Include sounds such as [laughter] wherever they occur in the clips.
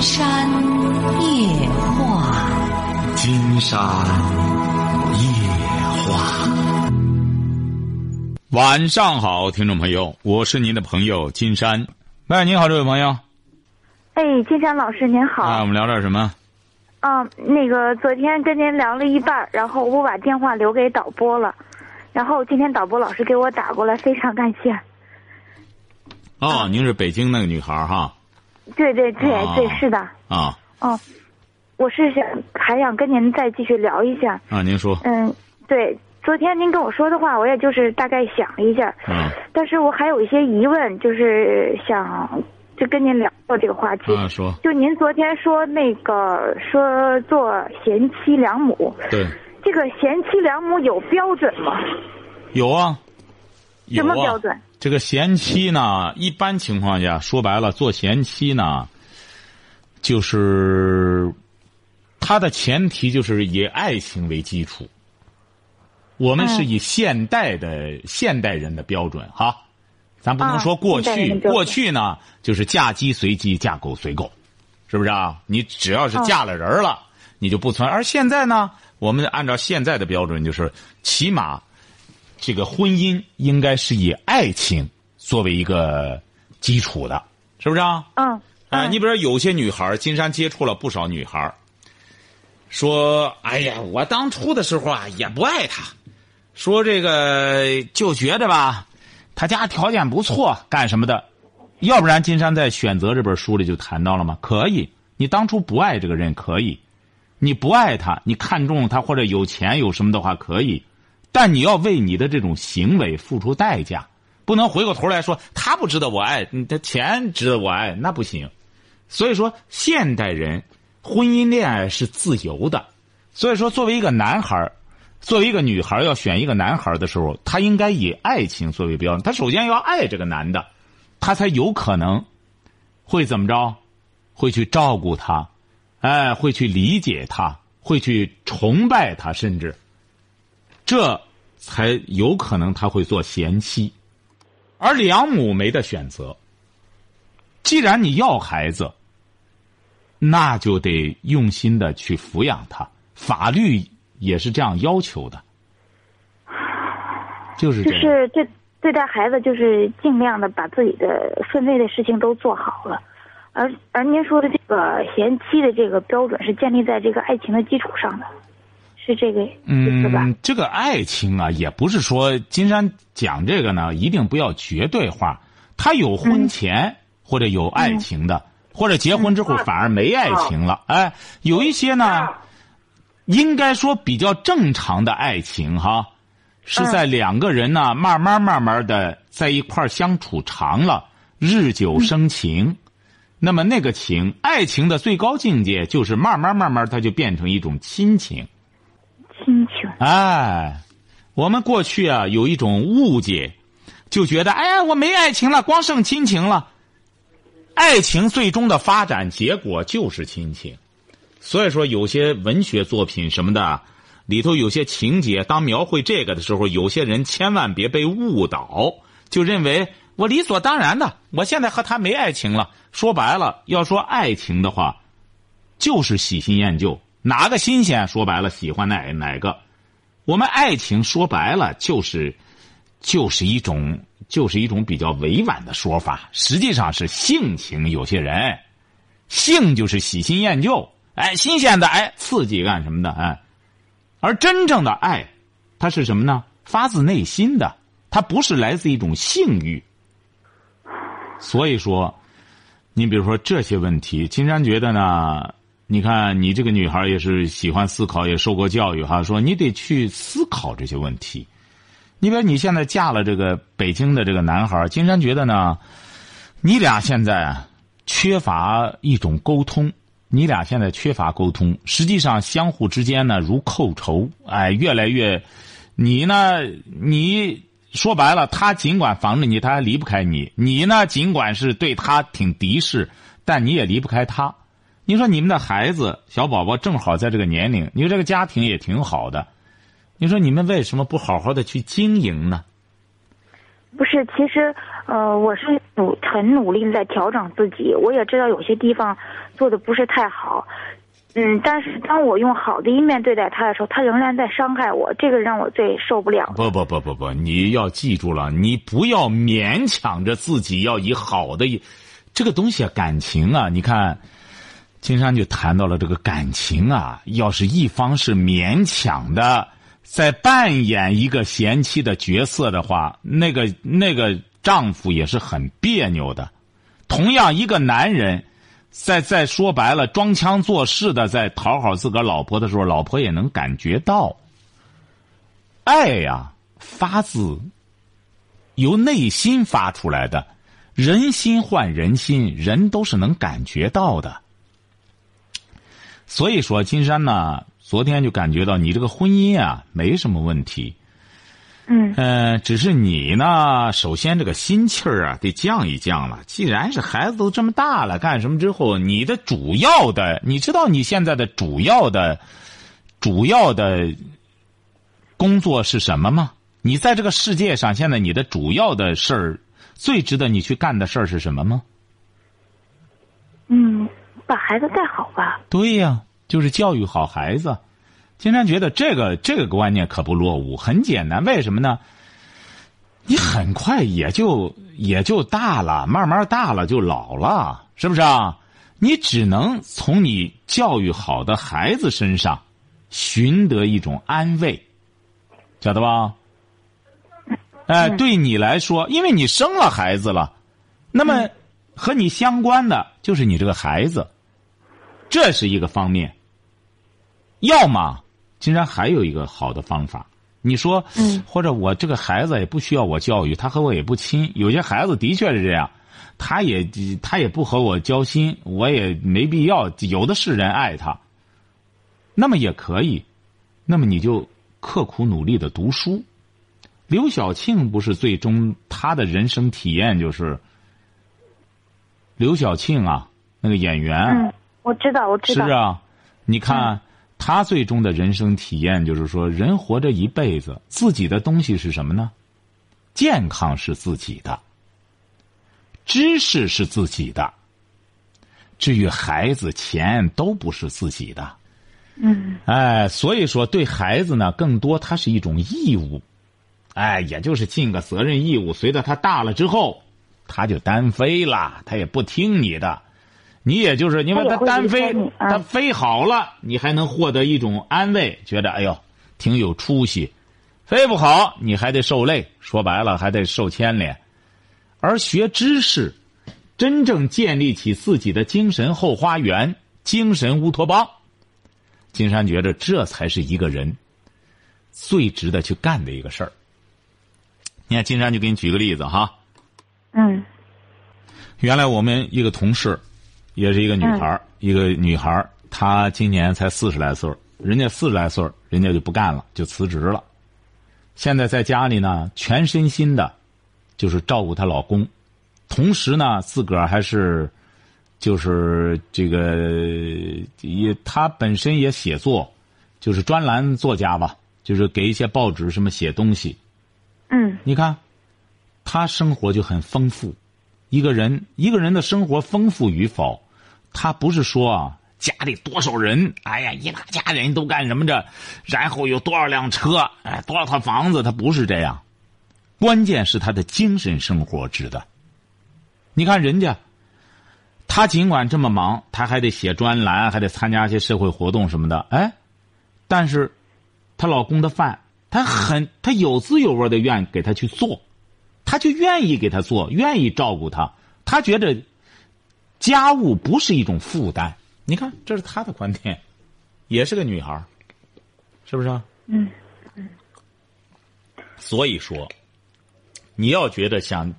山夜话，金山夜话。晚上好，听众朋友，我是您的朋友金山。喂，您好，这位朋友。哎，金山老师您好。啊，我们聊点什么？啊，那个昨天跟您聊了一半，然后我把电话留给导播了，然后今天导播老师给我打过来，非常感谢。哦，您是北京那个女孩哈？对对对啊对，是的。啊哦，我是想还想跟您再继续聊一下。啊，您说。嗯，对，昨天您跟我说的话，我也就是大概想了一下，嗯但是我还有一些疑问，就是想就跟您聊过这个话题。啊，说就您昨天说那个说做贤妻良母，对，这个贤妻良母有标准吗？有啊。有啊什么标准？这个贤妻呢，一般情况下说白了，做贤妻呢，就是它的前提就是以爱情为基础。我们是以现代的、现代人的标准哈，咱不能说过去，过去呢就是嫁鸡随鸡，嫁狗随狗，是不是啊？你只要是嫁了人了，你就不存。而现在呢，我们按照现在的标准，就是起码这个婚姻应该是以爱情作为一个基础的，是不是啊？嗯。哎，嗯你比如说有些女孩，金山接触了不少女孩，说：“哎呀，我当初的时候啊，也不爱他，说这个就觉得吧，他家条件不错，干什么的？要不然金山在选择这本书里就谈到了嘛？可以，你当初不爱这个人可以，你不爱他，你看中他或者有钱有什么的话可以，但你要为你的这种行为付出代价，不能回过头来说他不值得我爱，他钱值得我爱，那不行。所以说，现代人婚姻恋爱是自由的。所以说，作为一个男孩作为一个女孩要选一个男孩的时候，她应该以爱情作为标准。她首先要爱这个男的，她才有可能会怎么着，会去照顾他，哎，会去理解他，会去崇拜他，甚至这才有可能他会做贤妻。而良母没得选择。既然你要孩子，那就得用心的去抚养他，法律也是这样要求的，就是就。是对对待孩子，就是尽量的把自己的分内的事情都做好了，而而您说的这个贤妻的这个标准是建立在这个爱情的基础上的，是这个意思吧？嗯，这个爱情啊，也不是说金山讲这个呢，一定不要绝对化。他有婚前、或者有爱情的，或者结婚之后反而没爱情了。哎，有一些呢，应该说比较正常的爱情哈，是在两个人呢慢慢慢慢的在一块相处长了，日久生情。那么那个情，爱情的最高境界就是慢慢慢慢，它就变成一种亲情。亲情，哎，我们过去啊有一种误解，就觉得哎呀我没爱情了，光剩亲情了。爱情最终的发展结果就是亲情，所以说有些文学作品什么的里头有些情节，当描绘这个的时候，有些人千万别被误导，就认为我理所当然的，我现在和他没爱情了。说白了，要说爱情的话，就是喜新厌旧，哪个新鲜？说白了，喜欢哪哪个？我们爱情说白了就是，就是一种，就是一种比较委婉的说法，实际上是性情。有些人，性就是喜新厌旧，哎，新鲜的，哎，刺激干什么的，哎，而真正的爱，它是什么呢？发自内心的，它不是来自一种性欲。所以说，你比如说这些问题，金山觉得呢，你看你这个女孩也是喜欢思考，也受过教育哈，说你得去思考这些问题。你比如你现在嫁了这个北京的这个男孩，金山觉得呢，你俩现在缺乏一种沟通，你俩现在缺乏沟通，实际上相互之间呢如寇仇，哎，越来越，你呢，你说白了，他尽管防着你，他还离不开你；你呢，尽管是对他挺敌视，但你也离不开他。你说你们的孩子小宝宝正好在这个年龄，你说这个家庭也挺好的，你说你们为什么不好好的去经营呢？不是，其实呃，我是努很努力的在调整自己，我也知道有些地方做的不是太好，嗯，但是当我用好的一面对待他的时候，他仍然在伤害我，这个让我最受不了。不不不不不，你要记住了，你不要勉强着自己要以好的一，这个东西啊，感情啊，你看，金山就谈到了这个感情啊，要是一方是勉强的。在扮演一个贤妻的角色的话，那个那个丈夫也是很别扭的。同样，一个男人，在在说白了装腔作势的在讨好自个老婆的时候，老婆也能感觉到。爱呀，发自由内心发出来的，人心换人心，人都是能感觉到的。所以说，金山呢。昨天就感觉到你这个婚姻啊没什么问题，嗯，呃，只是你呢，首先这个心气儿啊得降一降了。既然是孩子都这么大了，干什么之后，你的主要的，你知道你现在的主要的、主要的工作是什么吗？你在这个世界上，现在你的主要的事儿，最值得你去干的事儿是什么吗？嗯，把孩子带好吧。对呀。就是教育好孩子，金山觉得这个这个观念可不落伍，很简单。为什么呢？你很快也就也就大了，慢慢大了就老了，是不是啊？你只能从你教育好的孩子身上寻得一种安慰，晓得吧？哎，对你来说，因为你生了孩子了，那么和你相关的就是你这个孩子，这是一个方面。要么，竟然还有一个好的方法。你说，或者我这个孩子也不需要我教育，他和我也不亲。有些孩子的确是这样，他也他也不和我交心，我也没必要。有的是人爱他，那么也可以。那么你就刻苦努力的读书。刘晓庆不是最终他的人生体验就是刘晓庆啊，那个演员。嗯，我知道，我知道。是啊，你看。他最终的人生体验就是说，人活着一辈子，自己的东西是什么呢？健康是自己的，知识是自己的，至于孩子、钱都不是自己的。嗯。哎，所以说对孩子呢，更多它是一种义务，哎，也就是尽个责任义务。随着他大了之后，他就单飞了，他也不听你的。你也就是因为他单飞，他飞好了，你还能获得一种安慰，觉得哎呦挺有出息；飞不好，你还得受累。说白了，还得受牵连。而学知识，真正建立起自己的精神后花园、精神乌托邦，金山觉得这才是一个人最值得去干的一个事儿。你看，金山就给你举个例子哈。嗯。原来我们一个同事。也是一个女孩一个女孩她今年才四十来岁人家四十来岁人家就不干了，就辞职了。现在在家里呢，全身心的，就是照顾她老公，同时呢，自个儿还是，就是这个也，她本身也写作，就是专栏作家吧，就是给一些报纸什么写东西。嗯，你看，她生活就很丰富。一个人，一个人的生活丰富与否，他不是说啊家里多少人，哎呀一大家人都干什么着，然后有多少辆车，哎多少套房子，他不是这样。关键是他的精神生活值得。你看人家，他尽管这么忙，他还得写专栏，还得参加一些社会活动什么的，哎，但是，她老公的饭，他很他有滋有味的愿给他去做。他就愿意给他做，愿意照顾他。他觉得家务不是一种负担。你看，这是他的观点，也是个女孩是不是？嗯嗯。所以说，你要觉得想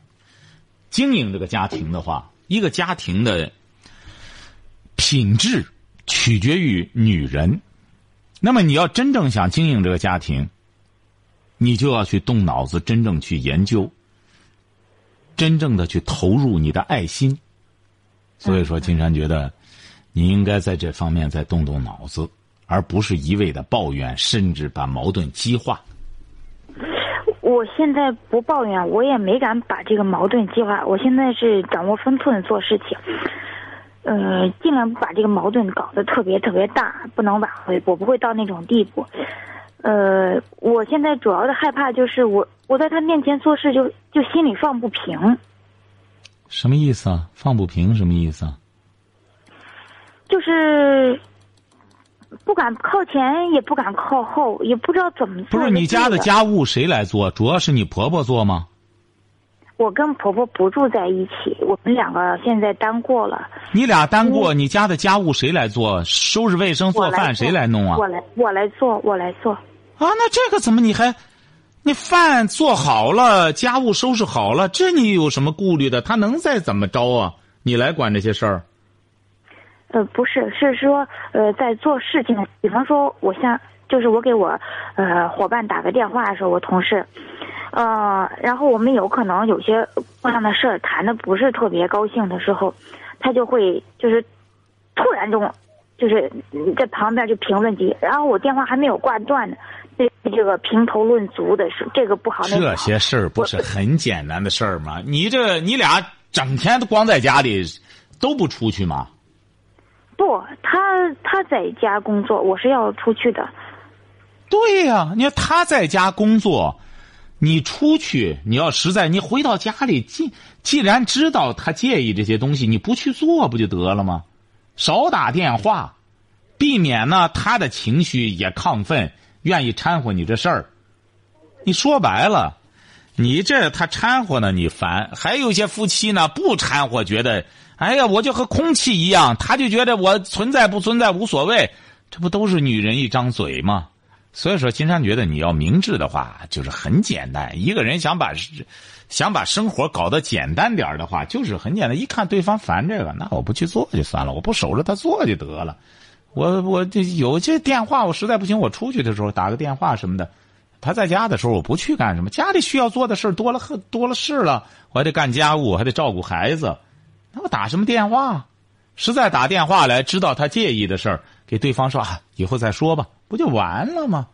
经营这个家庭的话，一个家庭的品质取决于女人。那么，你要真正想经营这个家庭，你就要去动脑子，真正去研究。真正的去投入你的爱心，所以说金山觉得，你应该在这方面再动动脑子，而不是一味的抱怨，甚至把矛盾激化。我现在不抱怨，我也没敢把这个矛盾激化。我现在是掌握分寸做事情，呃，尽量不把这个矛盾搞得特别特别大，不能挽回。我不会到那种地步。呃，我现在主要的害怕就是我我在他面前做事就就心里放不平。什么意思啊？放不平什么意思啊？就是不敢靠前，也不敢靠后，也不知道怎么做。不是你家的家务谁来做？主要是你婆婆做吗？我跟婆婆不住在一起，我们两个现在单过了。你俩单过，你家的家务谁来做？收拾卫生、做饭谁来弄啊？我来，我来做，我来做。啊，那这个怎么你还？你饭做好了，家务收拾好了，这你有什么顾虑的？他能再怎么着啊？你来管这些事儿？呃，不是，是说呃，在做事情，比方说，我像就是我给我呃伙伴打个电话的时候，我同事，呃，然后我们有可能有些工上的事儿谈的不是特别高兴的时候，他就会就是突然中就是在旁边就评论几句，然后我电话还没有挂断呢，这这个评头论足的是这个不好，那个这些事儿不是很简单的事儿吗？你这你俩整天都光在家里，都不出去吗？不，他他在家工作，我是要出去的。对呀、你看他在家工作，你出去，你要实在，你回到家里，既既然知道他介意这些东西，你不去做不就得了吗？少打电话，避免呢他的情绪也亢奋，愿意掺和你这事儿。你说白了，你这他掺和呢，你烦；还有一些夫妻呢不掺和，觉得哎呀，我就和空气一样，他就觉得我存在不存在无所谓，这不都是女人一张嘴吗？所以说，金山觉得你要明智的话，就是很简单。一个人想把想把生活搞得简单点的话，就是很简单。一看对方烦这个，那我不去做就算了，我不守着他做就得了。我我这有些电话，我实在不行，我出去的时候打个电话什么的。他在家的时候，我不去干什么，家里需要做的事儿多了很多了事了，我还得干家务，还得照顾孩子，那我打什么电话？实在打电话来，知道他介意的事儿，给对方说啊，以后再说吧，不就完了吗？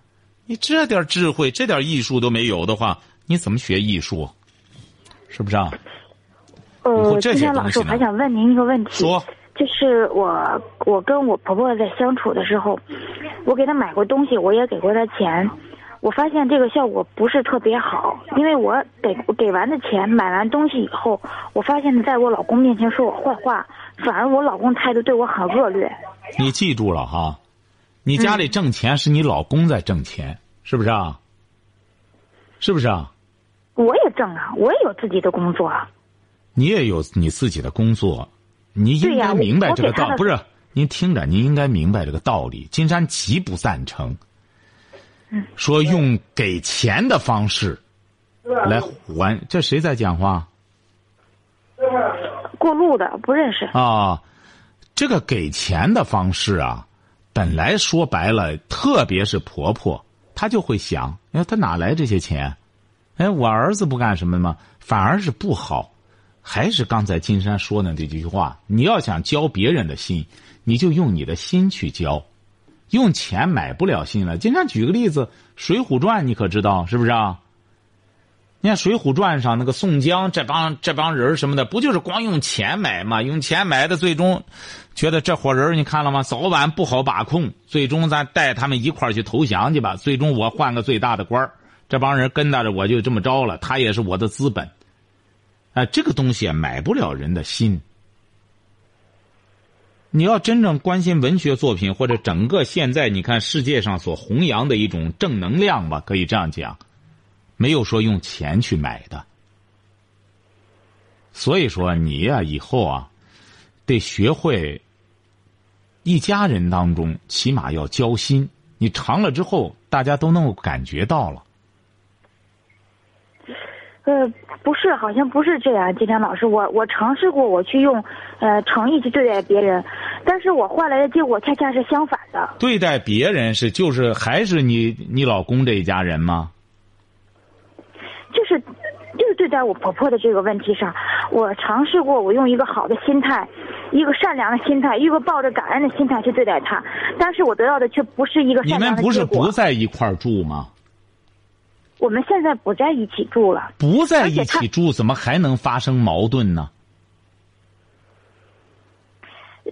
你这点智慧、这点艺术都没有的话，你怎么学艺术？是不是啊？以后呃，这金山老师，我还想问您一个问题。说，就是我，我跟我婆婆在相处的时候，我给她买过东西，我也给过她钱，我发现这个效果不是特别好，因为我给给完的钱，买完东西以后，我发现在我老公面前说我坏话，反而我老公态度对我很恶劣。你记住了哈，你家里挣钱是你老公在挣钱，是不是啊？是不是啊？我也挣啊，我也有自己的工作啊。你也有你自己的工作，你应该明白。这个道不是，您听着，您应该明白这个道理。金山极不赞成，嗯说用给钱的方式来还。这谁在讲话过路的不认识，啊？这个给钱的方式啊，本来说白了，特别是婆婆，她就会想：哎，她哪来这些钱？哎，我儿子不干什么吗？反而是不好。还是刚才金山说的这句话，你要想交别人的心，你就用你的心去交，用钱买不了心了。金山举个例子，《水浒传》你可知道是不是啊？你看《水浒传》上那个宋江这帮这帮人什么的，不就是光用钱买吗？用钱买的，最终觉得这伙人你看了吗？早晚不好把控，最终咱带他们一块儿去投降去吧。最终我换个最大的官儿这帮人跟着着我就这么着了，他也是我的资本。啊，这个东西买不了人的心。你要真正关心文学作品，或者整个现在你看世界上所弘扬的一种正能量吧，可以这样讲，没有说用钱去买的。所以说你呀、以后啊，得学会一家人当中起码要交心。你长了之后，大家都能够感觉到了。呃，不是，好像不是这样，金山老师，我我尝试过，我去用呃诚意去对待别人，但是我换来的结果恰恰是相反的。对待别人是就是还是你你老公这一家人吗？就是就是对待我婆婆的这个问题上，我尝试过，我用一个好的心态，一个善良的心态，一个抱着感恩的心态去对待她，但是我得到的却不是一个你们不是。不在一块儿住吗？我们现在不在一起住了，不在一起住，怎么还能发生矛盾呢？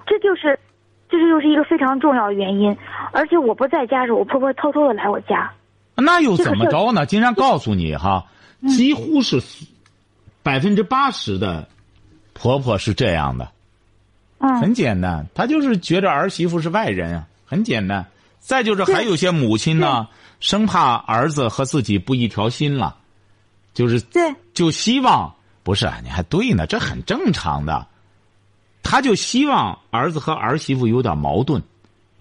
这就是，这就又是一个非常重要的原因。而且我不在家时候，我婆婆偷偷的来我家。那又怎么着呢？经常告诉你哈，嗯几乎是百分之八十的婆婆是这样的，嗯，很简单，她就是觉着儿媳妇是外人啊，很简单。再就是还有些母亲呢，生怕儿子和自己不一条心了，就是对，就希望不是啊，你还对呢，这很正常的。他就希望儿子和儿媳妇有点矛盾，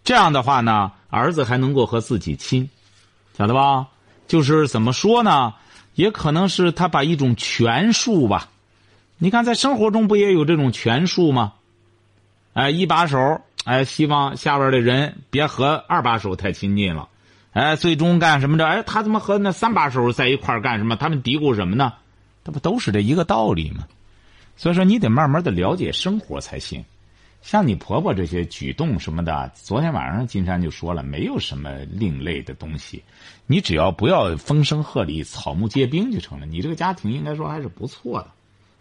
这样的话呢，儿子还能够和自己亲，晓得吧？就是怎么说呢？也可能是他把一种权术吧。你看，在生活中不也有这种权术吗？哎，一把手，哎，希望下边的人别和二把手太亲近了。哎，最终干什么着？哎，他怎么和那三把手在一块儿干什么？他们嘀咕什么呢？这不都是这一个道理吗？所以说，你得慢慢的了解生活才行。像你婆婆这些举动什么的，昨天晚上金山就说了，没有什么另类的东西，你只要不要风声鹤唳、草木皆兵就成了。你这个家庭应该说还是不错的，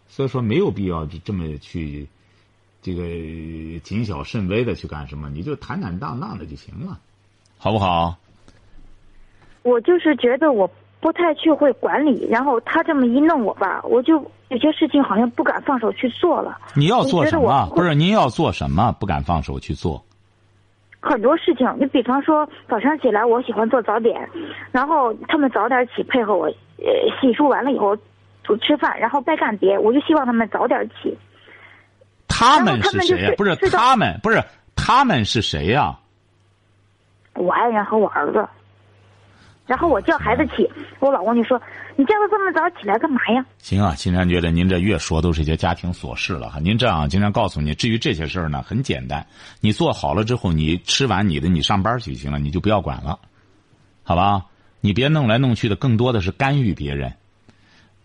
所以说没有必要就这么去这个谨小慎微的去干什么，你就坦坦荡荡的就行了，好不好？我就是觉得我不太去会管理，然后他这么一弄我吧，我就有些事情好像不敢放手去做了。你要做什么？不是您要做什么？不敢放手去做。很多事情，你比方说早上起来我喜欢做早点，然后他们早点起配合我，呃，洗漱完了以后吃饭，然后再干别，我就希望他们早点起。他们是谁呀、就是不是他们，不是他们是谁呀、我爱人和我儿子，然后我叫孩子起，我老公就说：“你叫他这么早起来干嘛呀行啊，金山觉得您这越说都是一些家庭琐事了哈。您这样，金山告诉你，至于这些事儿呢，很简单，你做好了之后，你吃完你的，你上班去就行了，你就不要管了，好吧？你别弄来弄去的，更多的是干预别人。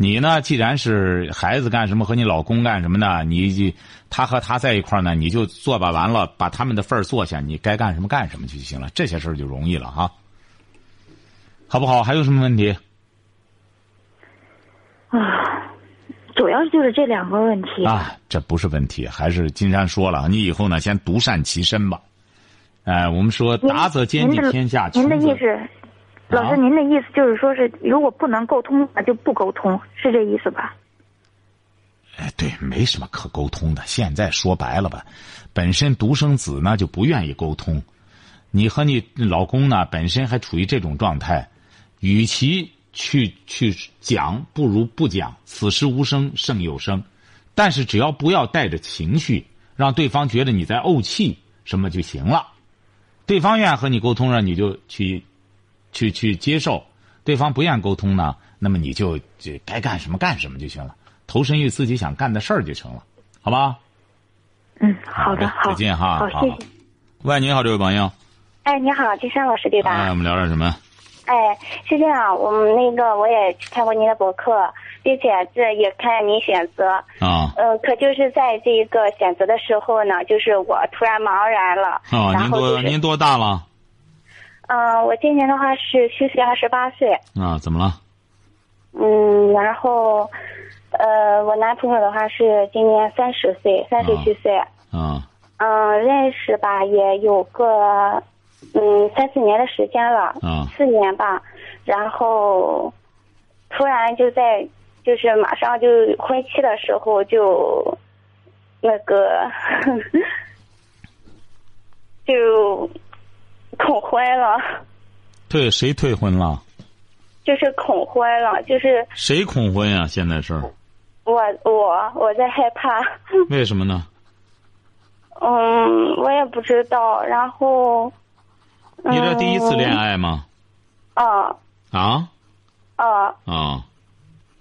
你呢，既然是孩子干什么和你老公干什么呢，你就他和他在一块儿呢，你就做吧，完了把他们的份儿做下，你该干什么干什么去就行了，这些事儿就容易了哈，好不好？还有什么问题？？”啊，主要就是这两个问题。啊，这不是问题，还是金山说了，你以后呢，先独善其身吧。哎、我们说达则兼济天下，您的意思，老啊师，您的意思就是说是，如果不能沟通，那就不沟通，是这意思吧？哎，对，没什么可沟通的。现在说白了吧，本身独生子呢就不愿意沟通，你和你老公呢本身还处于这种状态，与其去去讲，不如不讲。此时无声胜有声，但是只要不要带着情绪，让对方觉得你在怄气什么就行了。对方愿意和你沟通了，你就去去去接受；对方不愿沟通呢，那么你就就该干什么干什么就行了，投身于自己想干的事儿就成了，好吧？嗯，好的，好，再见哈，好，好谢谢。喂，你好，这位朋友，哎，你好，金山老师对吧？哎，我们聊点什么？哎，是这样，我们那个我也看过您的博客，并且这也看您选择，啊呃，可就是在这一个选择的时候呢，就是我突然茫然了，啊，您多您多大了？嗯、我今年的话是虚岁二十八岁，啊，怎么了？嗯，然后，呃，我男朋友的话是今年三十岁，三十虚岁，啊。嗯，认识吧也有个嗯三四年的时间了，啊四年吧，然后突然就在就是马上就婚期的时候就那个 [laughs] 就恐婚了，退谁退婚了？就是恐婚了，就是谁恐婚呀？现在是我我我在害怕，[laughs] 为什么呢？嗯，我也不知道，然后你这第一次恋爱？爱吗？啊啊啊啊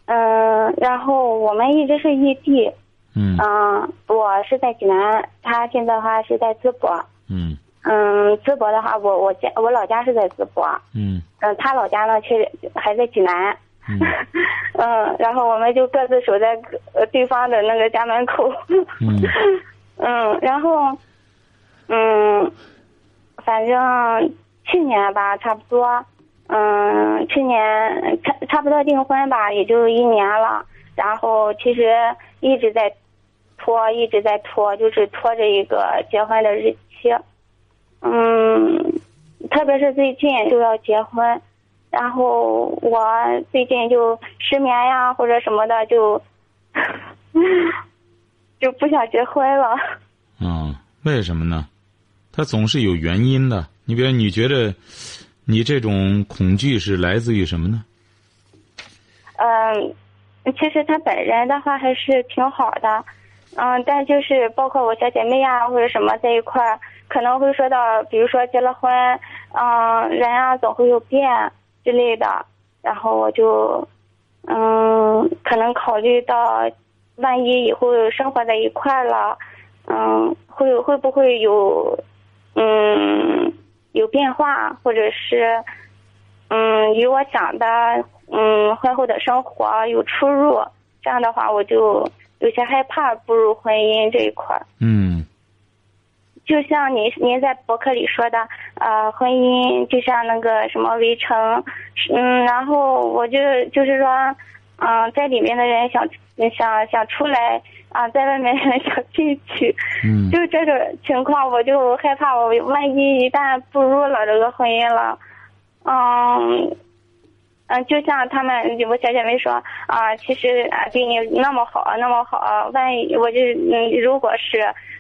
嗯，然后我们一直是异地，嗯嗯，我是在济南，他现在的话是在淄博。嗯嗯，淄博的话，我我家我老家是在淄博，嗯嗯，他老家呢却还在济南。嗯 [laughs] 嗯，然后我们就各自守在各呃对方的那个家门口。嗯 [laughs] 嗯，然后，嗯，反正去年吧，差不多，嗯，去年差差不多订婚吧，也就一年了。然后其实一直在拖，一直在拖，就是拖着一个结婚的日期。嗯，特别是最近就要结婚，然后我最近就失眠呀或者什么的，就 [laughs] 就不想结婚了。嗯，为什么呢？他总是有原因的。你比如，你觉得你这种恐惧是来自于什么呢？嗯，其实他本人的话还是挺好的，嗯，但就是包括我小姐妹呀或者什么在一块儿，可能会说到，比如说结了婚，嗯，人啊总会有变之类的，然后我就，嗯，可能考虑到，万一以后生活在一块了，嗯，会会不会有，嗯，有变化，或者是，嗯，与我想的，嗯，婚后的生活有出入，这样的话我就有些害怕步入婚姻这一块儿。嗯就像您您在博客里说的，呃，婚姻就像那个什么围城，嗯，然后我就就是说，嗯、在里面的人想想想出来，啊、在外面的人想进去，嗯就这种情况，我就害怕，我万一一旦步入了这个婚姻了，嗯。嗯，就像他们我小姐妹说啊，其实啊对你那么好，那么好，万一我就嗯，如果是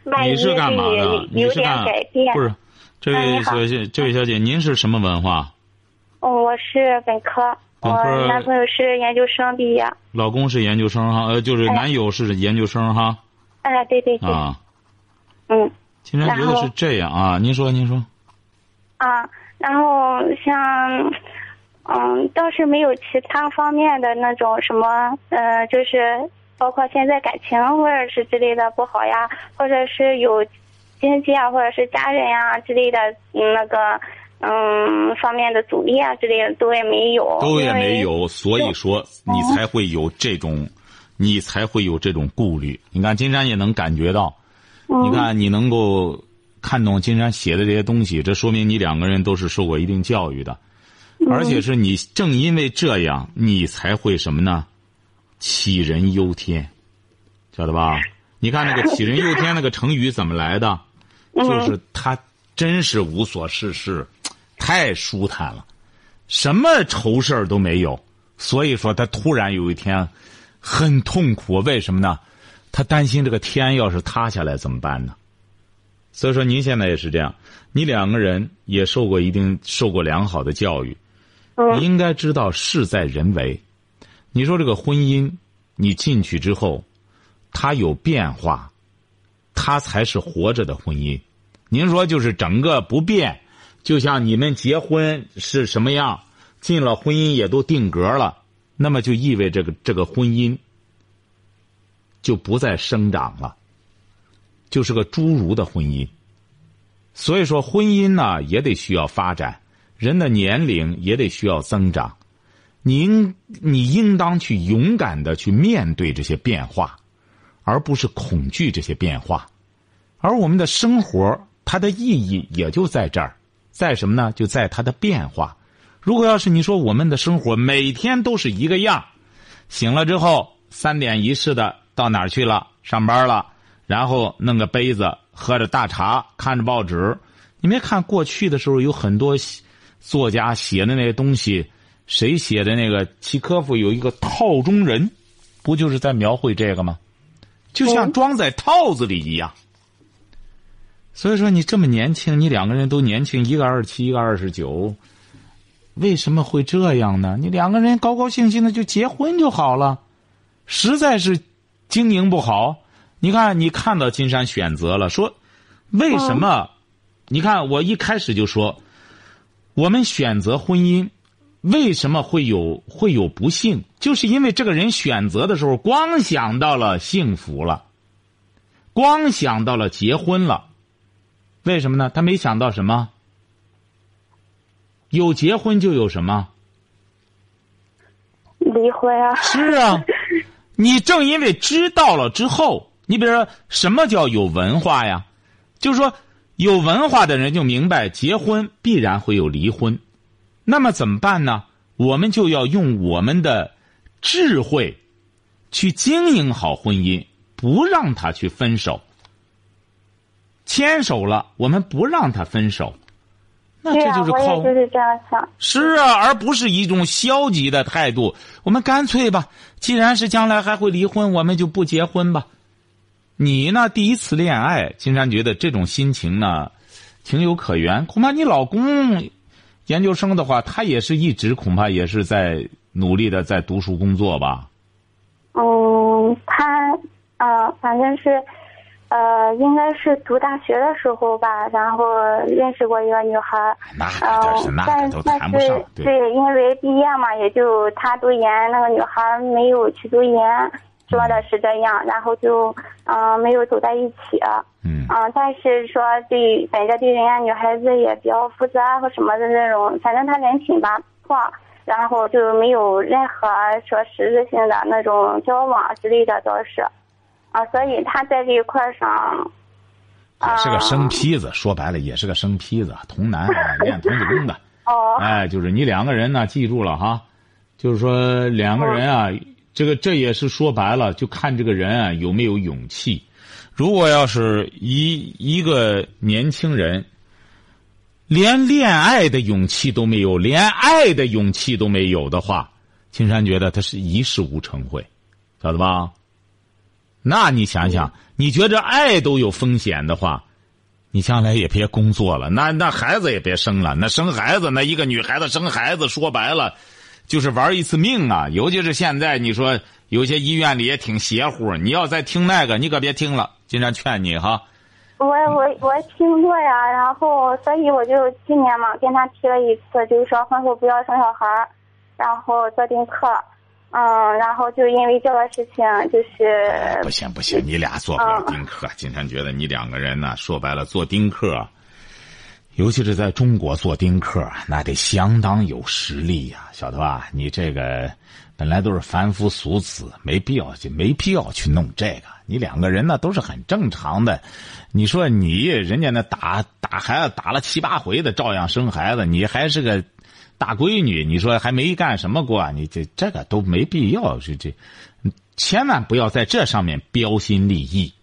万一你是干嘛对的？你你有点改变，不是？这位小姐，这位小姐，您是什么文化？哦，我是本科，本科我男朋友是研究生毕业。老公是研究生哈，呃，就是哎男友是研究生哈哎，对对对，啊。嗯竟然觉得是这样啊，您说您说，啊，然后像，嗯，倒是没有其他方面的那种什么，呃，就是包括现在感情或者是之类的不好呀，或者是有经济啊，或者是家人呀、之类的，嗯，那个。嗯，方面的阻力啊之类的都也没有，都也没有，所以说你才会有这种，你才会有这种顾虑。你看金山也能感觉到，嗯你看你能够看懂金山写的这些东西，这说明你两个人都是受过一定教育的，[laughs] 而且是你正因为这样，你才会什么呢？杞人忧天，晓得吧？[laughs] 你看那个杞人忧天那个成语怎么来的？就是他真是无所事事，太舒坦了，什么愁事儿都没有。所以说他突然有一天很痛苦，为什么呢？他担心这个天要是塌下来怎么办呢？所以说您现在也是这样，你两个人也受过一定受过良好的教育，你应该知道事在人为。你说这个婚姻，你进去之后，它有变化，它才是活着的婚姻。您说就是整个不变，就像你们结婚是什么样，进了婚姻也都定格了，那么就意味着这个这个婚姻就不再生长了，就是个侏儒的婚姻。所以说，婚姻呢也得需要发展，人的年龄也得需要增长。你应你应当去勇敢的去面对这些变化，而不是恐惧这些变化。而我们的生活，它的意义也就在这儿，在什么呢？就在它的变化。如果要是你说我们的生活每天都是一个样，醒了之后三点一式的到哪儿去了？上班了，然后弄个杯子喝着大茶，看着报纸。你没看过去的时候有很多作家写的那些东西，谁写的那个契科夫有一个套中人，不就是在描绘这个吗？就像装在套子里一样。所以说，你这么年轻，你两个人都年轻，一个二十七，一个二十九，为什么会这样呢？你两个人高高兴兴的就结婚就好了，实在是经营不好。你看，你看到金山选择了，说为什么？你看，我一开始就说，我们选择婚姻，为什么会有会有不幸？就是因为这个人选择的时候，光想到了幸福了，光想到了结婚了。为什么呢？他没想到什么？有结婚就有什么？离婚啊，是啊，你正因为知道了之后，你比如说什么叫有文化呀？就是说有文化的人就明白，结婚必然会有离婚。那么怎么办呢？我们就要用我们的智慧去经营好婚姻，不让他去分手。牵手了，我们不让他分手，那这就是靠我也就是这样想。是啊，而不是一种消极的态度。我们干脆吧，既然是将来还会离婚，我们就不结婚吧。你呢？第一次恋爱，金山觉得这种心情呢，情有可原。恐怕你老公研究生的话，他也是一直恐怕也是在努力的在读书工作吧。嗯，他呃，反正是呃，应该是读大学的时候吧，然后认识过一个女孩。那可是嗯，那都谈不上，对。对，因为毕业嘛，也就他读研，那个女孩没有去读研，说的是这样，然后就嗯、呃没有走在一起。嗯嗯，但是说对，反正对人家女孩子也比较负责啊或什么的那种，反正他人品吧不错，然后就没有任何说实质性的那种交往之类的倒是，啊，所以他在这一块上，也是个生啊坯子，说白了也是个生坯子，童男啊练童子功的。[laughs] 哦，哎，就是你两个人呢，记住了哈，就是说两个人啊，这个这也是说白了，就看这个人啊有没有勇气。如果要是一一个年轻人，连恋爱的勇气都没有，连爱的勇气都没有的话，青山觉得他是一事无成会，晓得吧？那你想想，你觉着爱都有风险的话，你将来也别工作了，那那孩子也别生了。那生孩子，那一个女孩子生孩子，说白了，就是玩一次命啊。尤其是现在，你说有些医院里也挺邪乎，你要再听那个，你可别听了。金山劝你哈，我我我听过呀，然后所以我就今年嘛跟他提了一次，就是说婚后不要生小孩儿，然后做丁克，嗯，然后就因为这个事情，就是不行不行，你俩做不了丁克。金山觉得你两个人呢，说白了做丁克，尤其是在中国做丁克，那得相当有实力呀、晓得吧？你这个本来都是凡夫俗子，没必要去，没必要去弄这个。你两个人呢都是很正常的，你说你人家那打打孩子打了七八回的，照样生孩子，你还是个大闺女，你说还没干什么过，你这这个都没必要，这这，千万不要在这上面标新立异，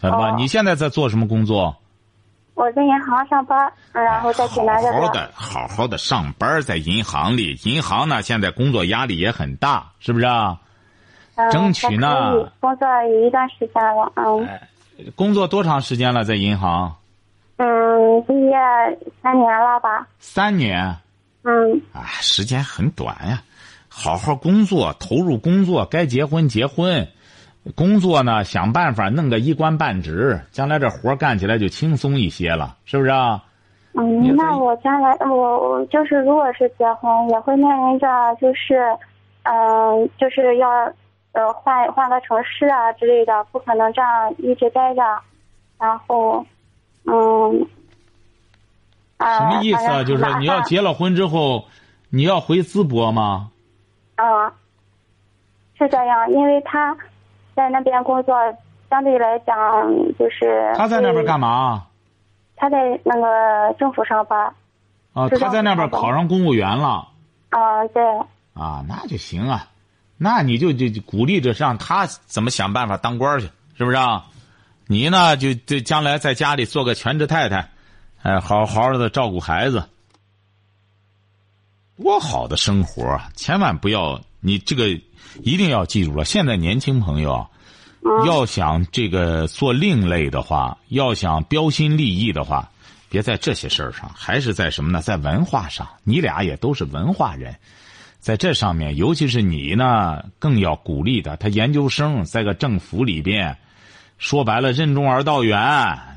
晓得吧？哦你现在在做什么工作？我在银行上班，然后在济南这边。好好的，好好的上班在银行里，银行呢现在工作压力也很大，是不是啊？嗯争取呢工作有一段时间了，嗯工作多长时间了？在银行嗯，毕业三年了吧，三年，嗯啊，时间很短呀。好好工作，投入工作，该结婚结婚。工作呢，想办法弄个一官半职，将来这活干起来就轻松一些了，是不是啊？嗯，那我将来我我就是如果是结婚，也会面临着就是，嗯、就是要呃换换个城市啊之类的，不可能这样一直待着，然后，嗯，啊，什么意思啊？就是你要结了婚之后，你要回淄博吗？嗯，是这样，因为他在那边工作，相对来讲就是他在那边干嘛？他在那个政府上班，啊，是他在那边考上公务员了啊，对，啊，那就行啊。那你就就就鼓励着让他怎么想办法当官去，是不是啊？你呢，就就将来在家里做个全职太太，哎，好好的照顾孩子，多好的生活啊！千万不要，你这个一定要记住了。现在年轻朋友啊，要想这个做另类的话，要想标新立异的话，别在这些事儿上，还是在什么呢？在文化上，你俩也都是文化人，在这上面，尤其是你呢，更要鼓励他。他研究生在个政府里边，说白了，任重而道远，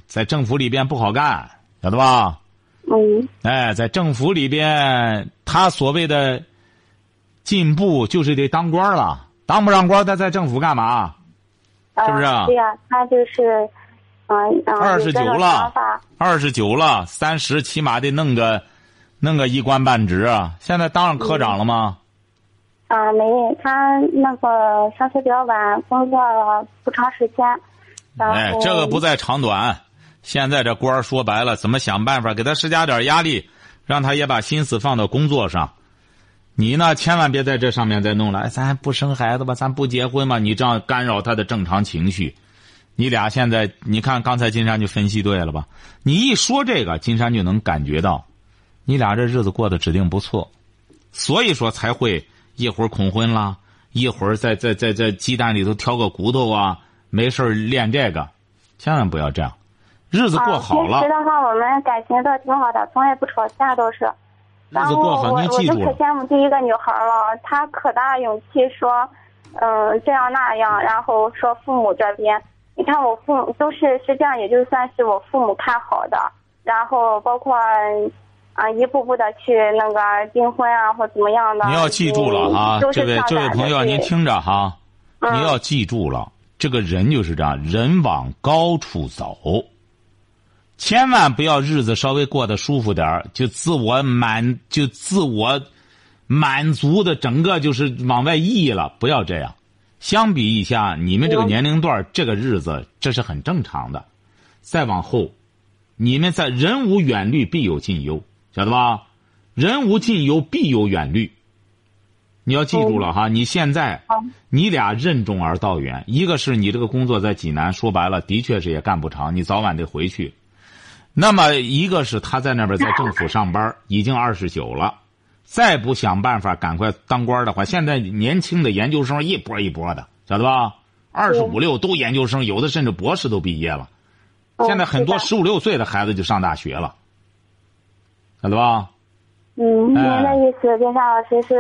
在政府里边不好干，晓得吧？嗯哎，在政府里边，他所谓的进步就是得当官了，当不上官，他在政府干嘛？呃是不是啊对呀、他就是，嗯嗯，二十九了二十九了，三十起码得弄个，弄个一官半职啊！现在当上科长了吗？啊、没，他那个上学比较晚，工作了不长时间，哎，这个不在长短。现在这官儿说白了，怎么想办法给他施加点压力，让他也把心思放到工作上。你呢，千万别在这上面再弄了。咱不生孩子吧，咱不结婚吧，你这样干扰他的正常情绪。你俩现在，你看刚才金山就分析对了吧？你一说这个，金山就能感觉到，你俩这日子过得指定不错，所以说才会一会儿恐婚啦，一会儿在在在在鸡蛋里头挑个骨头啊，没事练这个，千万不要这样，日子过好了。平时的话，我们感情都挺好的，从来不吵架，都是。日子过好，你记住了。我就可羡慕第一个女孩了，她可大勇气说，嗯，这样那样，然后说父母这边。你看我父母都是，实际上也就算是我父母看好的，然后包括啊一步步的去那个订婚啊或怎么样的。你要记住了哈，这位这位朋友，您听着哈，你要记住了，这个人就是这样，人往高处走，千万不要日子稍微过得舒服点就自我满就自我满足的整个就是往外溢了，不要这样。相比一下，你们这个年龄段这个日子，这是很正常的。再往后，你们在人无远虑，必有近忧，晓得吧？人无近忧，必有远虑。你要记住了哈！你现在，你俩任重而道远。一个是你这个工作在济南，说白了，的确是也干不长，你早晚得回去。那么，一个是他在那边在政府上班，[laughs] 已经二十九了。再不想办法赶快当官的话，现在年轻的研究生一波一波的，晓得吧？二十五六都研究生，有的甚至博士都毕业了。现在很多十五六岁的孩子就上大学了，晓得吧？嗯，您的意思，金山老师是，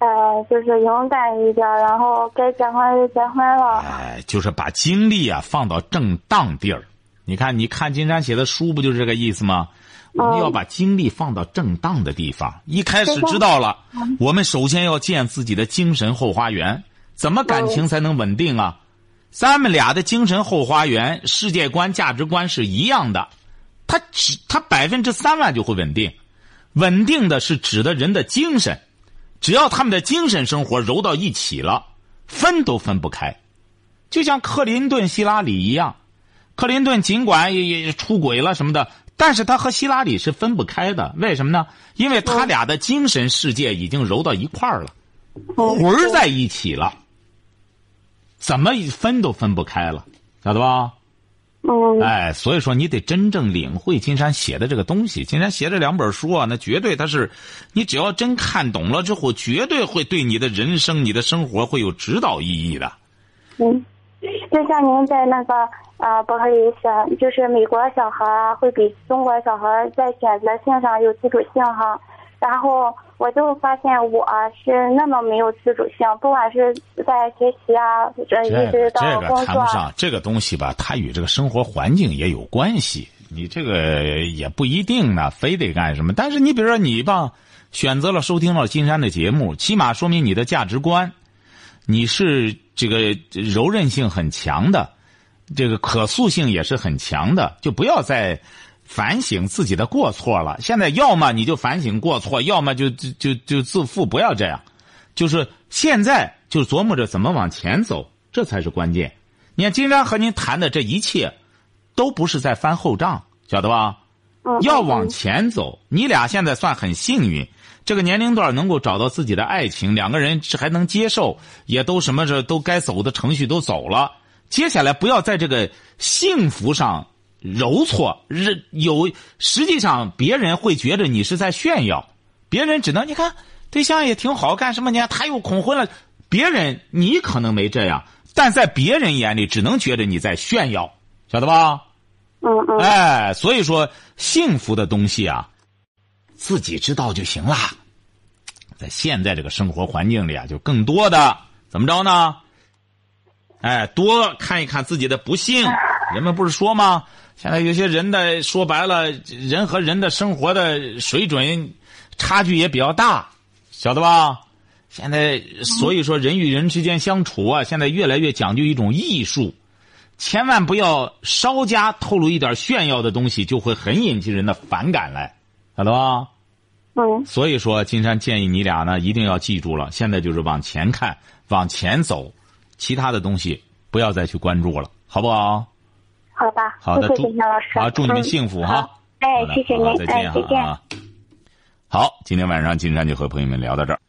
呃，就是勇敢一点，然后该结婚就结婚了。哎，就是把精力啊放到正当地儿。你看，你看金山写的书，不就是这个意思吗？我们要把精力放到正当的地方。一开始知道了，我们首先要建自己的精神后花园。怎么感情才能稳定啊？咱们俩的精神后花园、世界观、价值观是一样的，他只他百分之三万就会稳定。稳定的是指的人的精神，只要他们的精神生活揉到一起了，分都分不开。就像克林顿、希拉里一样，克林顿尽管也也出轨了什么的。但是他和希拉里是分不开的，为什么呢？因为他俩的精神世界已经揉到一块儿了，魂儿在一起了，怎么分都分不开了，晓得吧？嗯。哎，所以说你得真正领会金山写的这个东西。金山写这两本书啊，那绝对他是，你只要真看懂了之后，绝对会对你的人生、你的生活会有指导意义的。嗯。就像您在那个啊，不好意思，就是美国小孩啊，会比中国小孩在选择性上有自主性哈。然后我就发现我是那么没有自主性，不管是在学习啊，这一直到工作。这个谈不上，这个东西吧，它与这个生活环境也有关系。你这个也不一定呢，非得干什么。但是你比如说你吧，选择了收听了金山的节目，起码说明你的价值观，你是。这个柔韧性很强的，这个可塑性也是很强的，就不要再反省自己的过错了。现在要么你就反省过错，要么就就就就自负，不要这样。就是现在就琢磨着怎么往前走，这才是关键。你看，金山和您谈的这一切，都不是在翻后账，晓得吧？要往前走，你俩现在算很幸运。这个年龄段能够找到自己的爱情，两个人还能接受，也都什么这都该走的程序都走了。接下来不要在这个幸福上揉搓，有实际上别人会觉得你是在炫耀，别人只能你看对象也挺好，干什么呢？他又恐婚了，别人你可能没这样，但在别人眼里只能觉得你在炫耀，晓得吧？嗯嗯。哎，所以说幸福的东西啊。自己知道就行了，在现在这个生活环境里啊，就更多的怎么着呢？哎，多看一看自己的不幸。人们不是说吗？现在有些人的说白了，人和人的生活的水准差距也比较大，晓得吧？现在所以说人与人之间相处啊，现在越来越讲究一种艺术，千万不要稍加透露一点炫耀的东西，就会很引起人的反感来。晓得吧？嗯。所以说，金山建议你俩呢，一定要记住了。现在就是往前看，往前走，其他的东西不要再去关注了，好不好？好吧。好的，祝老师。好，祝你们幸福哈。哎，谢谢您，再见啊。好，今天晚上金山就和朋友们聊到这儿。